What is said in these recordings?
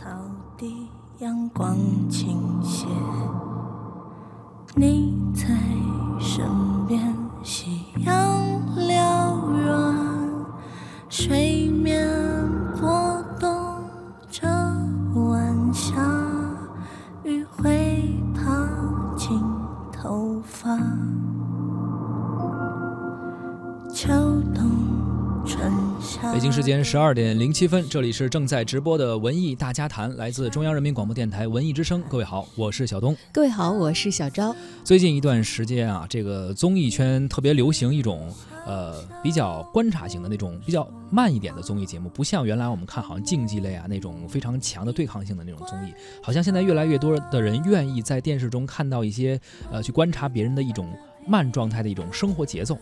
草地，阳光倾斜，你间十二点零七分，这里是正在直播的文艺大家谈，来自中央人民广播电台文艺之声。各位好，我是小东。各位好，我是小昭。最近一段时间啊，这个综艺圈特别流行一种呃比较观察型的那种比较慢一点的综艺节目，不像原来我们看好像竞技类啊那种非常强的对抗性的那种综艺，好像现在越来越多的人愿意在电视中看到一些呃去观察别人的一种慢状态的一种生活节奏。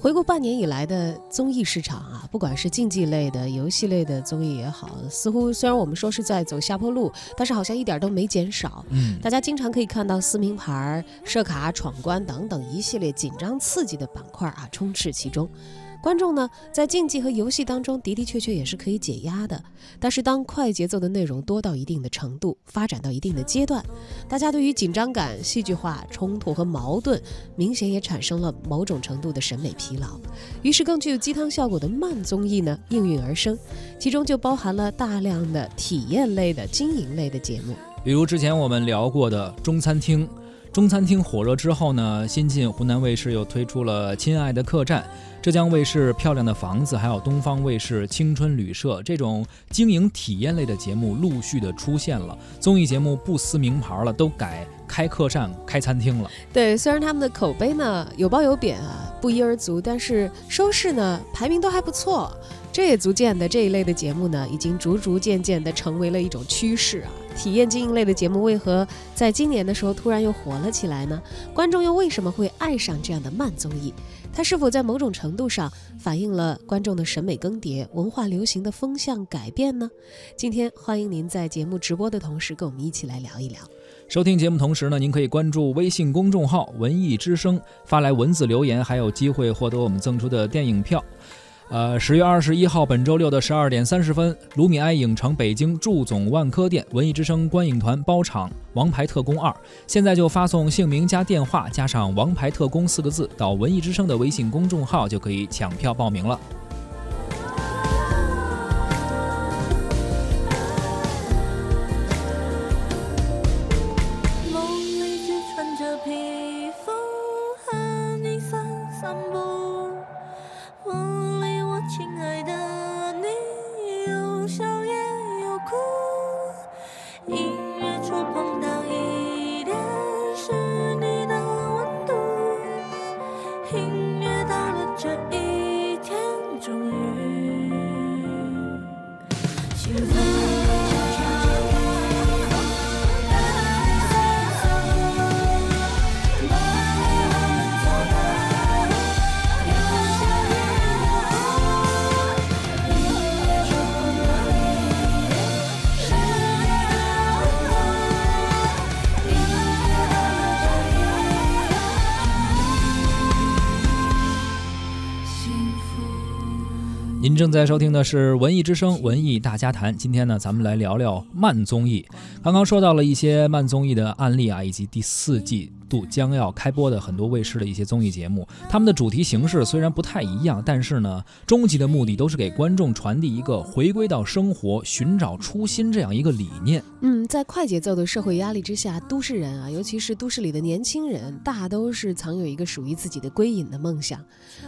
回顾半年以来的综艺市场啊，不管是竞技类的、游戏类的综艺也好，似乎虽然我们说是在走下坡路，但是好像一点都没减少。嗯，大家经常可以看到撕名牌、设卡、闯关等等一系列紧张刺激的板块啊，充斥其中。观众呢，在竞技和游戏当中的的确确也是可以解压的，但是当快节奏的内容多到一定的程度，发展到一定的阶段，大家对于紧张感、戏剧化、冲突和矛盾，明显也产生了某种程度的审美疲劳。于是，更具有鸡汤效果的慢综艺呢应运而生，其中就包含了大量的体验类的、经营类的节目，比如之前我们聊过的中餐厅。中餐厅火热之后呢，新晋湖南卫视又推出了《亲爱的客栈》，浙江卫视《漂亮的房子》，还有东方卫视《青春旅社》这种经营体验类的节目陆续的出现了。综艺节目不撕名牌了，都改开客栈、开餐厅了。对，虽然他们的口碑呢有褒有贬啊，不一而足，但是收视呢排名都还不错。这也足见的这一类的节目呢，已经逐逐渐渐的成为了一种趋势啊。体验经营类的节目为何在今年的时候突然又火了起来呢？观众又为什么会爱上这样的慢综艺？它是否在某种程度上反映了观众的审美更迭、文化流行的风向改变呢？今天欢迎您在节目直播的同时，跟我们一起来聊一聊。收听节目同时呢，您可以关注微信公众号“文艺之声”，发来文字留言，还有机会获得我们赠出的电影票。呃，十月二十一号，本周六的十二点三十分，卢米埃影城北京驻总万科店，文艺之声观影团包场《王牌特工二》。现在就发送姓名加电话加上“王牌特工”四个字到文艺之声的微信公众号，就可以抢票报名了。您正在收听的是《文艺之声·文艺大家谈》。今天呢，咱们来聊聊慢综艺。刚刚说到了一些慢综艺的案例啊，以及第四季将要开播的很多卫视的一些综艺节目。他们的主题形式虽然不太一样，但是呢，终极的目的都是给观众传递一个回归到生活、寻找初心这样一个理念。嗯，在快节奏的社会压力之下，都市人啊，尤其是都市里的年轻人，大都是藏有一个属于自己的归隐的梦想。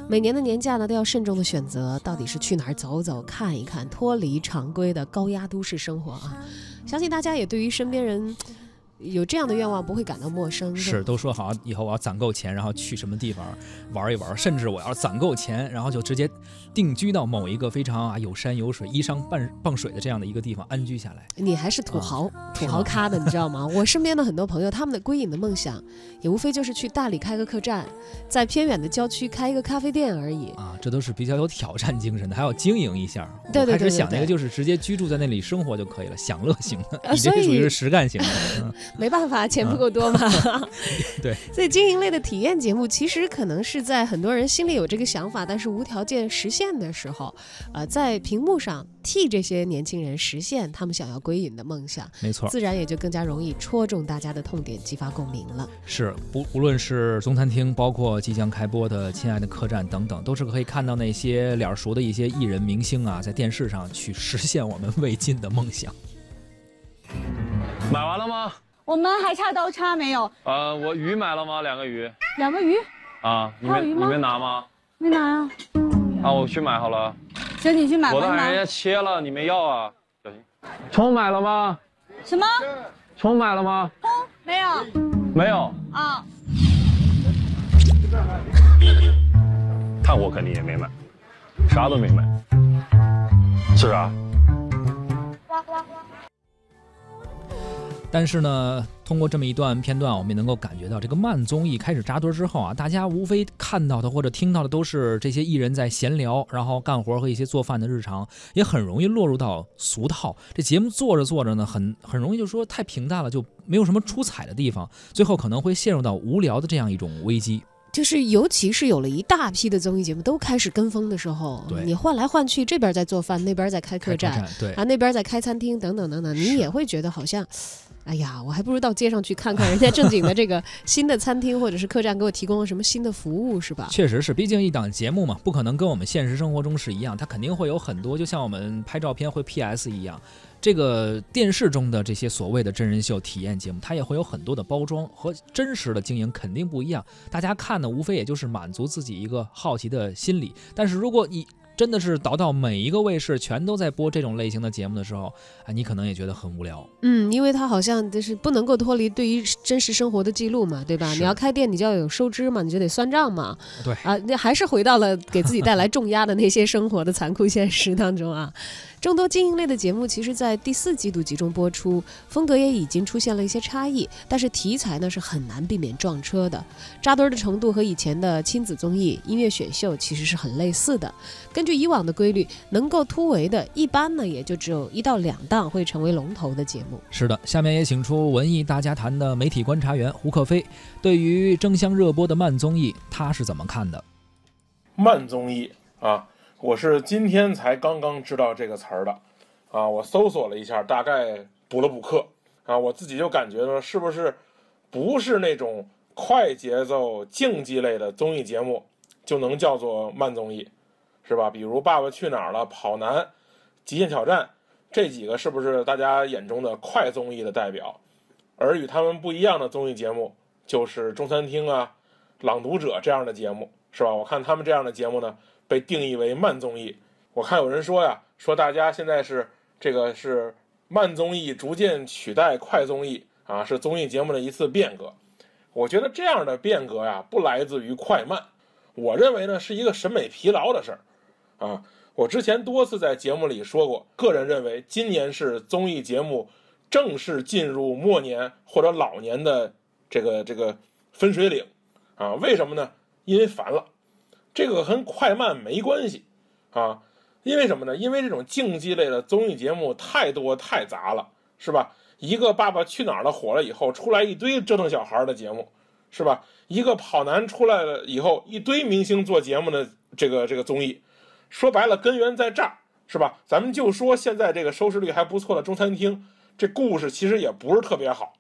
每年的年假呢，都要慎重的选择，到底是去哪儿走走、看一看，脱离常规的高压都市生活啊。相信大家也对于身边人有这样的愿望不会感到陌生。是，都说好以后我要攒够钱，然后去什么地方玩一玩，甚至我要攒够钱，然后就直接定居到某一个非常啊有山有水、依山傍傍水的这样的一个地方安居下来。你还是土豪、土豪咖的，你知道吗？我身边的很多朋友，他们的归隐的梦想，也无非就是去大理开个客栈，在偏远的郊区开一个咖啡店而已。啊，这都是比较有挑战精神的，还要经营一下。对对对想那个就是直接居住在那里生活就可以了，享乐型的。呃你这属于是实干型的。嗯没办法，钱不够多嘛。对，所以经营类的体验节目，其实可能是在很多人心里有这个想法，但是无条件实现的时候，呃，在屏幕上替这些年轻人实现他们想要归隐的梦想，没错，自然也就更加容易戳中大家的痛点，激发共鸣了。是，不无论是中餐厅，包括即将开播的《亲爱的客栈》等等，都是可以看到那些脸熟的一些艺人明星啊，在电视上去实现我们 未尽的梦想。买完了吗？我们还差刀叉没有？呃，我鱼买了吗？两个鱼。两个鱼啊，你没还有鱼吗你没拿吗？没拿呀？啊，我去买好了。行，你去买吧。我的喊人家切了，你没要啊？小心。葱买了吗？什么？葱买了吗？葱没有没有。啊？炭火肯定也没买，啥都没买。是啊。但是呢，通过这么一段片段，我们也能够感觉到，这个慢综艺开始扎堆之后啊，大家无非看到的或者听到的都是这些艺人在闲聊，然后干活和一些做饭的日常，也很容易落入到俗套。这节目做着做着呢，很很容易就说太平淡了，就没有什么出彩的地方，最后可能会陷入到无聊的这样一种危机。就是，尤其是有了一大批的综艺节目都开始跟风的时候，你换来换去，这边在做饭，那边在开客栈，对啊，那边在开餐厅，等等等等，你也会觉得好像，哎呀，我还不如到街上去看看人家正经的这个新的餐厅或者是客栈给我提供了什么新的服务，是吧？确实是，毕竟一档节目嘛，不可能跟我们现实生活中是一样，它肯定会有很多，就像我们拍照片会 PS 一样，这个电视中的这些所谓的真人秀体验节目，它也会有很多的包装和真实的经营肯定不一样。大家看呢，无非也就是满足自己一个好奇的心理。但是如果你真的是倒到每一个卫视全都在播这种类型的节目的时候，啊，你可能也觉得很无聊。嗯，因为它好像就是不能够脱离对于真实生活的记录嘛，对吧？你要开店，你就要有收支嘛，你就得算账嘛。对啊，那还是回到了给自己带来重压的那些生活的残酷现实当中啊。众多经营类的节目，其实在第四季度集中播出，风格也已经出现了一些差异，但是题材呢是很难避免撞车的。扎堆儿的程度和以前的亲子综艺、音乐选秀其实是很类似的。根据以往的规律，能够突围的，一般呢也就只有一到两档会成为龙头的节目。是的，下面也请出文艺大家谈的媒体观察员胡克飞，对于争相热播的慢综艺，他是怎么看的？慢综艺啊，我是今天才刚刚知道这个词儿的，啊，我搜索了一下，大概补了补课，啊，我自己就感觉呢，是不是不是那种快节奏竞技类的综艺节目就能叫做慢综艺，是吧？比如《爸爸去哪儿了》《跑男》《极限挑战》这几个，是不是大家眼中的快综艺的代表？而与他们不一样的综艺节目，就是中餐厅啊、朗读者这样的节目。是吧？我看他们这样的节目呢，被定义为慢综艺。我看有人说呀，说大家现在是这个是慢综艺逐渐取代快综艺啊，是综艺节目的一次变革。我觉得这样的变革呀，不来自于快慢，我认为呢是一个审美疲劳的事儿啊。我之前多次在节目里说过，个人认为今年是综艺节目正式进入末年或者老年的这个这个分水岭啊。为什么呢？因为烦了，这个跟快慢没关系啊。因为什么呢？因为这种竞技类的综艺节目太多太杂了，是吧？一个《爸爸去哪儿了》火了以后，出来一堆折腾小孩的节目，是吧？一个跑男出来了以后，一堆明星做节目的这个这个综艺，说白了根源在这儿，是吧？咱们就说现在这个收视率还不错的中餐厅，这故事其实也不是特别好，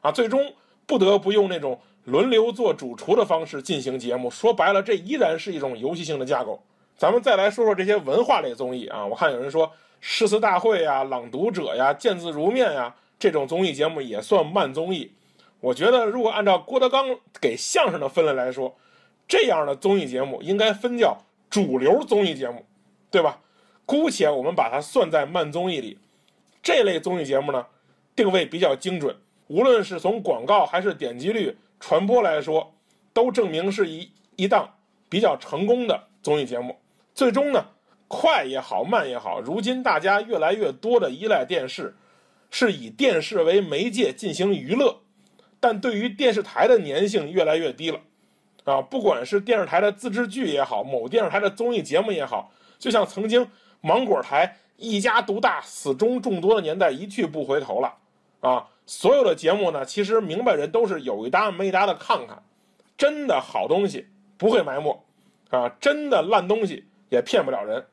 啊，最终不得不用那种。轮流做主厨的方式进行节目，说白了，这依然是一种游戏性的架构。咱们再来说说这些文化类综艺啊，我看有人说诗词大会呀、朗读者呀、见字如面呀，这种综艺节目也算慢综艺。我觉得，如果按照郭德纲给相声的分类来说，这样的综艺节目应该分叫主流综艺节目，对吧？姑且我们把它算在慢综艺里。这类综艺节目呢，定位比较精准，无论是从广告还是点击率。传播来说，都证明是一一档比较成功的综艺节目。最终呢，快也好，慢也好，如今大家越来越多的依赖电视，是以电视为媒介进行娱乐，但对于电视台的粘性越来越低了。啊，不管是电视台的自制剧也好，某电视台的综艺节目也好，就像曾经芒果台一家独大、死忠众多的年代一去不回头了。啊，所有的节目呢，其实明白人都是有一搭没一搭的看看，真的好东西不会埋没，啊，真的烂东西也骗不了人。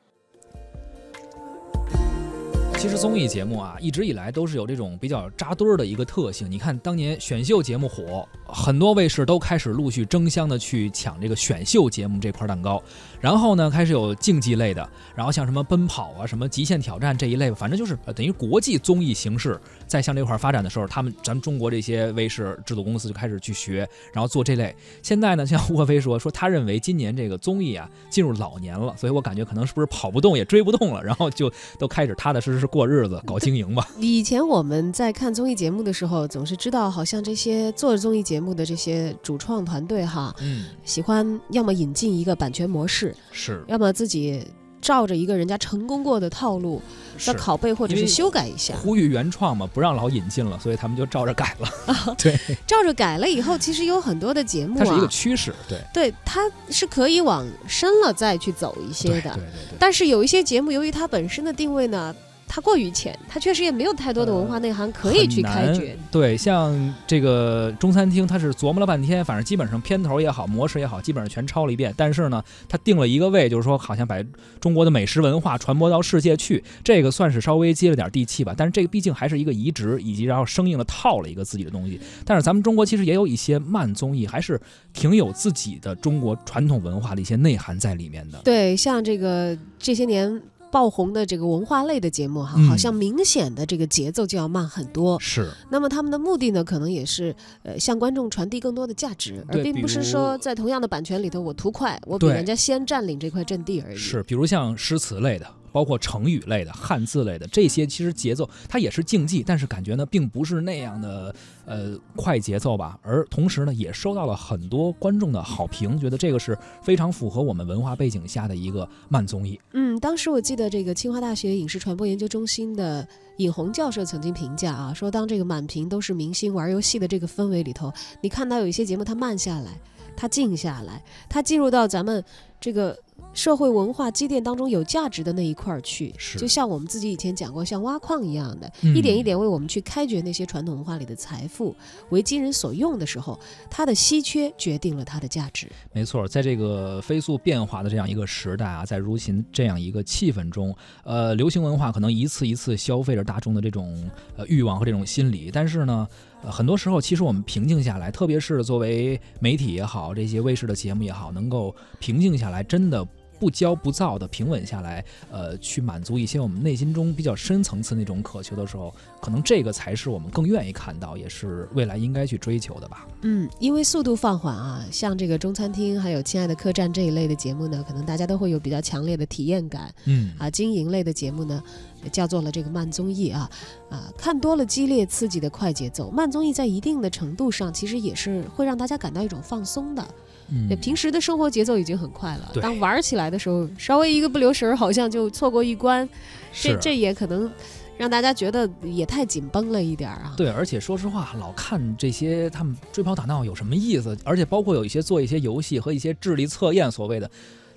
其实综艺节目啊，一直以来都是有这种比较扎堆儿的一个特性。你看当年选秀节目火，很多卫视都开始陆续争相的去抢这个选秀节目这块蛋糕。然后呢，开始有竞技类的，然后像什么奔跑啊、什么极限挑战这一类，反正就是等于国际综艺形式在向这块发展的时候，他们咱们中国这些卫视制作公司就开始去学，然后做这类。现在呢，像沃飞说说他认为今年这个综艺啊进入老年了，所以我感觉可能是不是跑不动也追不动了，然后就都开始踏踏实实过日子，搞经营吧。以前我们在看综艺节目的时候，总是知道，好像这些做综艺节节目的这些主创团队哈，嗯，喜欢要么引进一个版权模式，是要么自己照着一个人家成功过的套路再。拷贝或者是修改一下。呼吁原创嘛，不让老引进了，所以他们就照着改了。对，照着改了以后，其实有很多的节目它是一个啊，趋势。对，对，它是可以往深了再去走一些的。对对对对。但是有一些节目，由于它本身的定位呢，它过于浅，它确实也没有太多的文化内涵可以去开很掘难。对，像这个中餐厅，它是琢磨了半天，反正基本上片头也好，模式也好，基本上全抄了一遍。但是呢，它定了一个位，就是说好像把中国的美食文化传播到世界去，这个算是稍微接了点地气吧。但是这个毕竟还是一个移植，以及然后生硬的套了一个自己的东西。但是咱们中国其实也有一些慢综艺，还是挺有自己的中国传统文化的一些内涵在里面的。对，像这个这些年爆红的这个文化类的节目哈，嗯好像明显的这个节奏就要慢很多。是，那么他们的目的呢，可能也是呃向观众传递更多的价值，而并不是说在同样的版权里头我图快，我比人家先占领这块阵地而已。是，比如像诗词类的，包括成语类的、汉字类的这些，其实节奏它也是竞技，但是感觉呢，并不是那样的呃快节奏吧。而同时呢，也收到了很多观众的好评，觉得这个是非常符合我们文化背景下的一个慢综艺。嗯，当时我记得这个清华大学影视传播研究中心的尹红教授曾经评价啊，说当这个满屏都是明星玩游戏的这个氛围里头，你看到有一些节目它慢下来，它静下来，它进入到咱们这个社会文化积淀当中有价值的那一块儿去，是就像我们自己以前讲过，像挖矿一样的，嗯一点一点为我们去开掘那些传统文化里的财富，为今人所用的时候，它的稀缺决定了它的价值。没错，在这个飞速变化的这样一个时代啊，在如今这样一个气氛中，呃，流行文化可能一次一次消费着大众的这种呃欲望和这种心理，但是呢，呃，很多时候其实我们平静下来，特别是作为媒体也好，这些卫视的节目也好，能够平静下来，真的。不骄不躁的平稳下来，呃，去满足一些我们内心中比较深层次那种渴求的时候，可能这个才是我们更愿意看到，也是未来应该去追求的吧。嗯，因为速度放缓啊，像这个中餐厅还有《亲爱的客栈》这一类的节目呢，可能大家都会有比较强烈的体验感嗯啊。经营类的节目呢，叫做了这个慢综艺啊啊，看多了激烈刺激的快节奏，慢综艺在一定的程度上其实也是会让大家感到一种放松的。嗯，平时的生活节奏已经很快了，当玩起来的时候，稍微一个不留神儿，好像就错过一关，这是这也可能让大家觉得也太紧绷了一点儿啊。对，而且说实话，老看这些他们追跑打闹有什么意思？而且包括有一些做一些游戏和一些智力测验，所谓的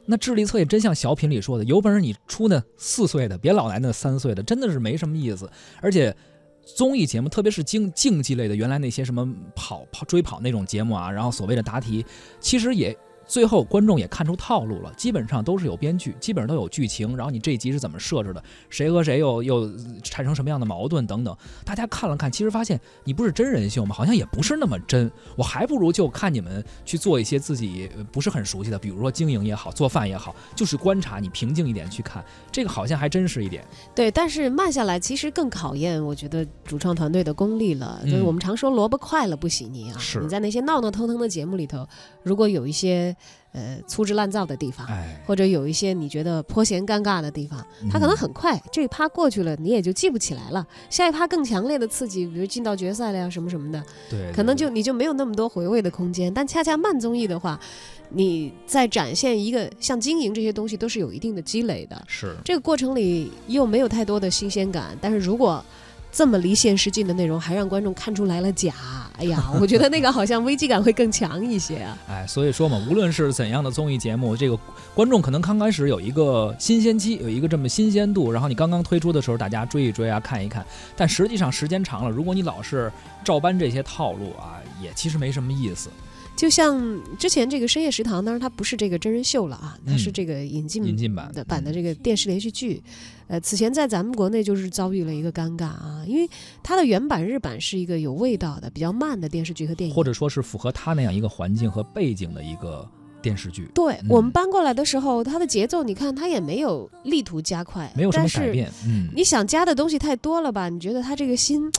那智力测验，真像小品里说的，有本事你出那四岁的，别老来那三岁的，真的是没什么意思。而且综艺节目，特别是竞竞技类的，原来那些什么跑跑追跑那种节目啊，然后所谓的答题，其实也。最后观众也看出套路了，基本上都是有编剧，基本上都有剧情，然后你这一集是怎么设置的，谁和谁又又产生什么样的矛盾等等，大家看了看，其实发现你不是真人秀吗？好像也不是那么真，我还不如就看你们去做一些自己呃不是很熟悉的，比如说经营也好，做饭也好，就是观察，你平静一点去看，这个好像还真实一点。对，但是慢下来其实更考验，我觉得主创团队的功力了。就是嗯我们常说萝卜快了不洗泥啊，是你在那些闹闹腾腾的节目里头，如果有一些呃粗制滥造的地方。哎，或者有一些你觉得颇嫌尴尬的地方，它可能很快，这一趴过去了，你也就记不起来了。下一趴更强烈的刺激，比如进到决赛了呀，什么什么的，对，可能就你就没有那么多回味的空间。但恰恰慢综艺的话，你在展现一个像经营这些东西都是有一定的积累的，是这个过程里又没有太多的新鲜感，但是如果这么离现实近的内容，还让观众看出来了假，哎呀，我觉得那个好像危机感会更强一些啊。哎，所以说嘛，无论是怎样的综艺节目，这个观众可能刚开始有一个新鲜期，有一个这么新鲜度，然后你刚刚推出的时候，大家追一追啊，看一看。但实际上时间长了，如果你老是照搬这些套路啊，也其实没什么意思。就像之前这个深夜食堂，当然它不是这个真人秀了啊，它是这个引进引进版的版的这个电视连续剧。呃，此前在咱们国内就是遭遇了一个尴尬啊，因为它的原版日版是一个有味道的、比较慢的电视剧和电影，或者说是符合它那样一个环境和背景的一个电视剧。对我们搬过来的时候，它的节奏你看它也没有力图加快，没有什么改变。嗯，你想加的东西太多了吧？你觉得它这个心？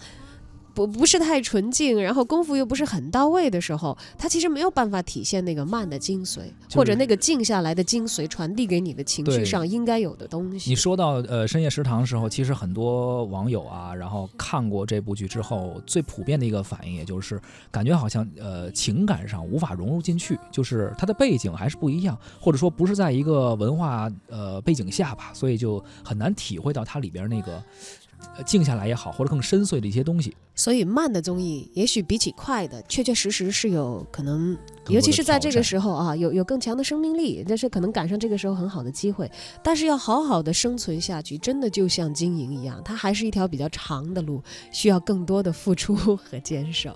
不不是太纯净，然后功夫又不是很到位的时候，它其实没有办法体现那个慢的精髓，或者那个静下来的精髓传递给你的情绪上应该有的东西。你说到呃深夜食堂的时候，其实很多网友啊，然后看过这部剧之后，最普遍的一个反应，也就是感觉好像呃情感上无法融入进去，就是它的背景还是不一样，或者说不是在一个文化呃背景下吧，所以就很难体会到它里边那个。静下来也好，或者更深邃的一些东西。所以慢的综艺，也许比起快的，确确实实是有可能，尤其是在这个时候啊，有有更强的生命力，但是可能赶上这个时候很好的机会。但是要好好的生存下去，真的就像经营一样，它还是一条比较长的路，需要更多的付出和坚守。